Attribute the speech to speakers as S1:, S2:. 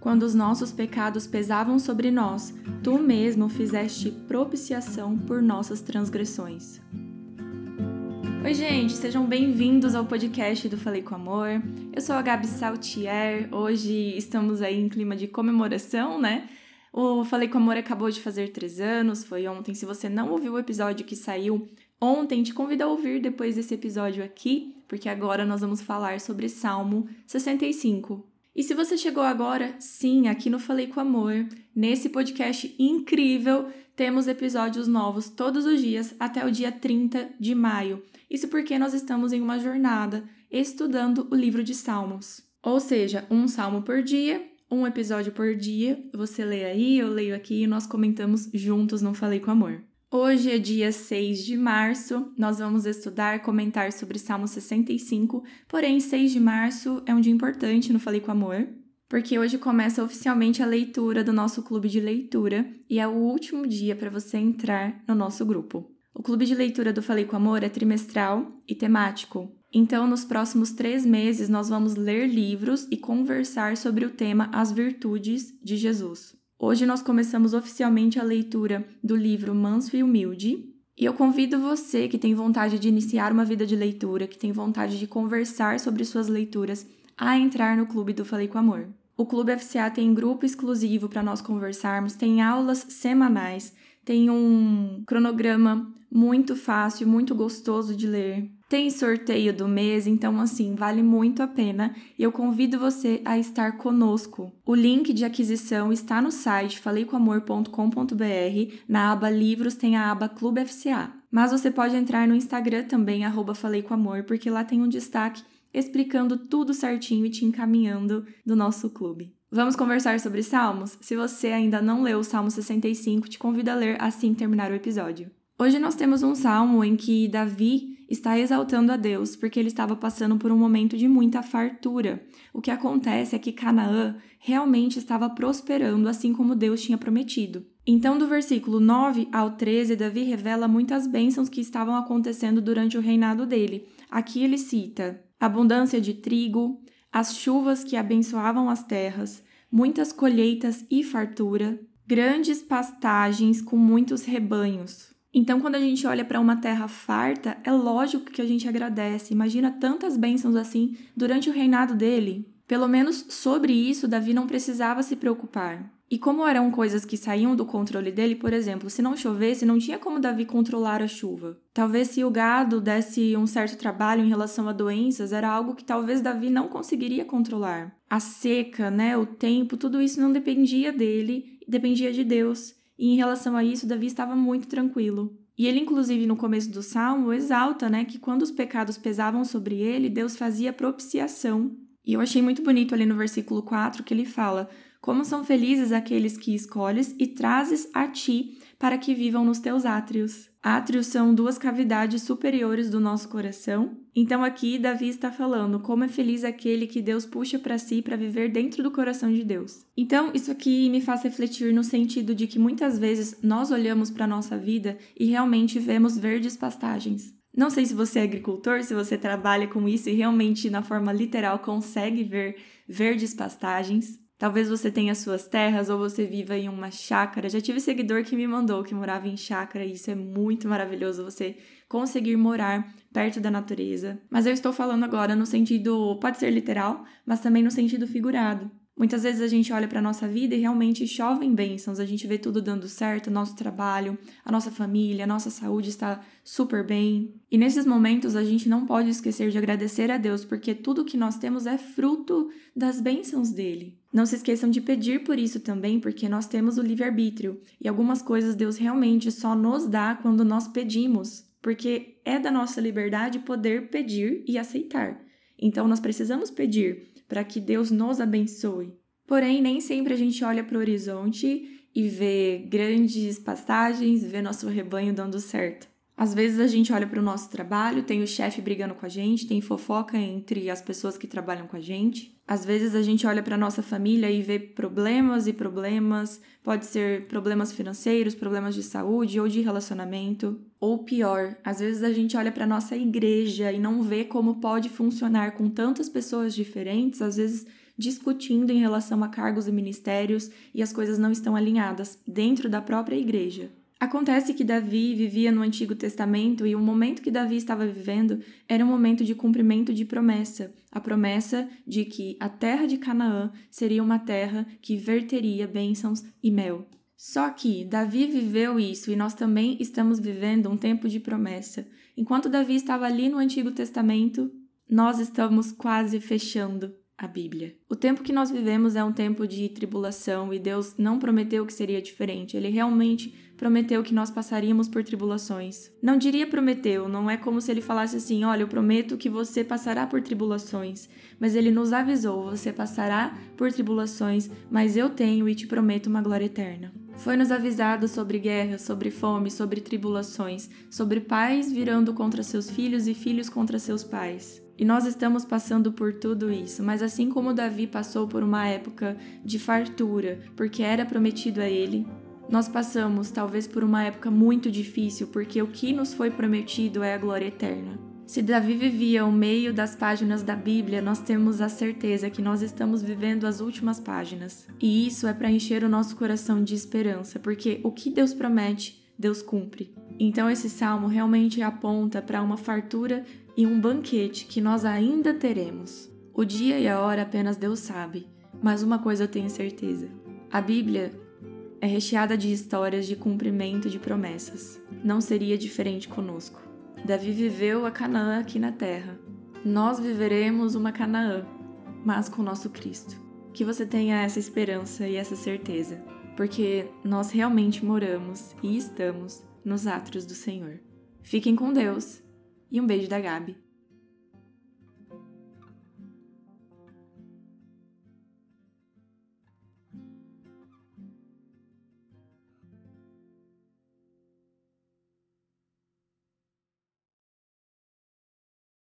S1: Quando os nossos pecados pesavam sobre nós, tu mesmo fizeste propiciação por nossas transgressões. Oi, gente, sejam bem-vindos ao podcast do Falei com Amor. Eu sou a Gabi Saltier. Hoje estamos aí em clima de comemoração, né? O Falei com Amor acabou de fazer três anos, foi ontem. Se você não ouviu o episódio que saiu ontem, te convido a ouvir depois desse episódio aqui, porque agora nós vamos falar sobre Salmo 65. E se você chegou agora, sim, aqui no Falei com Amor, nesse podcast incrível, temos episódios novos todos os dias até o dia 30 de maio. Isso porque nós estamos em uma jornada estudando o livro de Salmos. Ou seja, um salmo por dia, um episódio por dia. Você lê aí, eu leio aqui e nós comentamos juntos no Falei com Amor. Hoje é dia 6 de março, nós vamos estudar, comentar sobre Salmo 65, porém 6 de março é um dia importante no Falei com Amor, porque hoje começa oficialmente a leitura do nosso clube de leitura e é o último dia para você entrar no nosso grupo. O clube de leitura do Falei com Amor é trimestral e temático, então nos próximos três meses nós vamos ler livros e conversar sobre o tema As Virtudes de Jesus. Hoje nós começamos oficialmente a leitura do livro Manso e Humilde, e eu convido você que tem vontade de iniciar uma vida de leitura, que tem vontade de conversar sobre suas leituras, a entrar no Clube do Falei com Amor. O Clube FCA tem grupo exclusivo para nós conversarmos, tem aulas semanais, tem um cronograma muito fácil, muito gostoso de ler. Tem sorteio do mês, então assim, vale muito a pena e eu convido você a estar conosco. O link de aquisição está no site faleicomamor.com.br. Na aba Livros tem a aba Clube FCA. Mas você pode entrar no Instagram também, arroba Falei com Amor, porque lá tem um destaque explicando tudo certinho e te encaminhando do nosso clube. Vamos conversar sobre Salmos? Se você ainda não leu o Salmo 65, te convido a ler assim terminar o episódio. Hoje nós temos um salmo em que Davi está exaltando a Deus porque ele estava passando por um momento de muita fartura. O que acontece é que Canaã realmente estava prosperando assim como Deus tinha prometido. Então, do versículo 9 ao 13, Davi revela muitas bênçãos que estavam acontecendo durante o reinado dele. Aqui ele cita abundância de trigo, as chuvas que abençoavam as terras, muitas colheitas e fartura, grandes pastagens com muitos rebanhos, então, quando a gente olha para uma terra farta, é lógico que a gente agradece. Imagina tantas bênçãos assim durante o reinado dele. Pelo menos sobre isso, Davi não precisava se preocupar. E como eram coisas que saíam do controle dele, por exemplo, se não chovesse, não tinha como Davi controlar a chuva. Talvez se o gado desse um certo trabalho em relação a doenças, era algo que talvez Davi não conseguiria controlar. A seca, né, o tempo, tudo isso não dependia dele, dependia de Deus. E em relação a isso, Davi estava muito tranquilo. E ele, inclusive, no começo do salmo, exalta, né, que quando os pecados pesavam sobre ele, Deus fazia propiciação. E eu achei muito bonito ali no versículo 4 que ele fala: Como são felizes aqueles que escolhes e trazes a ti para que vivam nos teus átrios. Átrios são duas cavidades superiores do nosso coração. Então aqui Davi está falando como é feliz aquele que Deus puxa para si para viver dentro do coração de Deus. Então isso aqui me faz refletir no sentido de que muitas vezes nós olhamos para nossa vida e realmente vemos verdes pastagens. Não sei se você é agricultor, se você trabalha com isso e realmente na forma literal consegue ver verdes pastagens. Talvez você tenha suas terras ou você viva em uma chácara. Já tive seguidor que me mandou que morava em chácara e isso é muito maravilhoso você conseguir morar perto da natureza. Mas eu estou falando agora no sentido, pode ser literal, mas também no sentido figurado. Muitas vezes a gente olha para a nossa vida e realmente chovem bênçãos, a gente vê tudo dando certo, nosso trabalho, a nossa família, a nossa saúde está super bem. E nesses momentos a gente não pode esquecer de agradecer a Deus, porque tudo que nós temos é fruto das bênçãos dele. Não se esqueçam de pedir por isso também, porque nós temos o livre-arbítrio e algumas coisas Deus realmente só nos dá quando nós pedimos, porque é da nossa liberdade poder pedir e aceitar. Então nós precisamos pedir para que Deus nos abençoe. Porém, nem sempre a gente olha para o horizonte e vê grandes pastagens, vê nosso rebanho dando certo. Às vezes a gente olha para o nosso trabalho, tem o chefe brigando com a gente, tem fofoca entre as pessoas que trabalham com a gente. Às vezes a gente olha para nossa família e vê problemas e problemas, pode ser problemas financeiros, problemas de saúde ou de relacionamento, ou pior, às vezes a gente olha para nossa igreja e não vê como pode funcionar com tantas pessoas diferentes, às vezes discutindo em relação a cargos e ministérios e as coisas não estão alinhadas dentro da própria igreja. Acontece que Davi vivia no Antigo Testamento e o momento que Davi estava vivendo era um momento de cumprimento de promessa, a promessa de que a terra de Canaã seria uma terra que verteria bênçãos e mel. Só que Davi viveu isso e nós também estamos vivendo um tempo de promessa. Enquanto Davi estava ali no Antigo Testamento, nós estamos quase fechando a Bíblia. O tempo que nós vivemos é um tempo de tribulação e Deus não prometeu que seria diferente. Ele realmente prometeu que nós passaríamos por tribulações. Não diria prometeu, não é como se ele falasse assim: olha, eu prometo que você passará por tribulações. Mas ele nos avisou: você passará por tribulações, mas eu tenho e te prometo uma glória eterna. Foi-nos avisado sobre guerras, sobre fome, sobre tribulações, sobre pais virando contra seus filhos e filhos contra seus pais. E nós estamos passando por tudo isso, mas assim como Davi passou por uma época de fartura, porque era prometido a ele, nós passamos talvez por uma época muito difícil, porque o que nos foi prometido é a glória eterna. Se Davi vivia o meio das páginas da Bíblia, nós temos a certeza que nós estamos vivendo as últimas páginas. E isso é para encher o nosso coração de esperança, porque o que Deus promete, Deus cumpre. Então esse salmo realmente aponta para uma fartura e um banquete que nós ainda teremos. O dia e a hora apenas Deus sabe, mas uma coisa eu tenho certeza: a Bíblia é recheada de histórias de cumprimento de promessas. Não seria diferente conosco. Davi viveu a Canaã aqui na terra. Nós viveremos uma Canaã, mas com nosso Cristo. Que você tenha essa esperança e essa certeza, porque nós realmente moramos e estamos nos átrios do Senhor. Fiquem com Deus e um beijo da Gabi.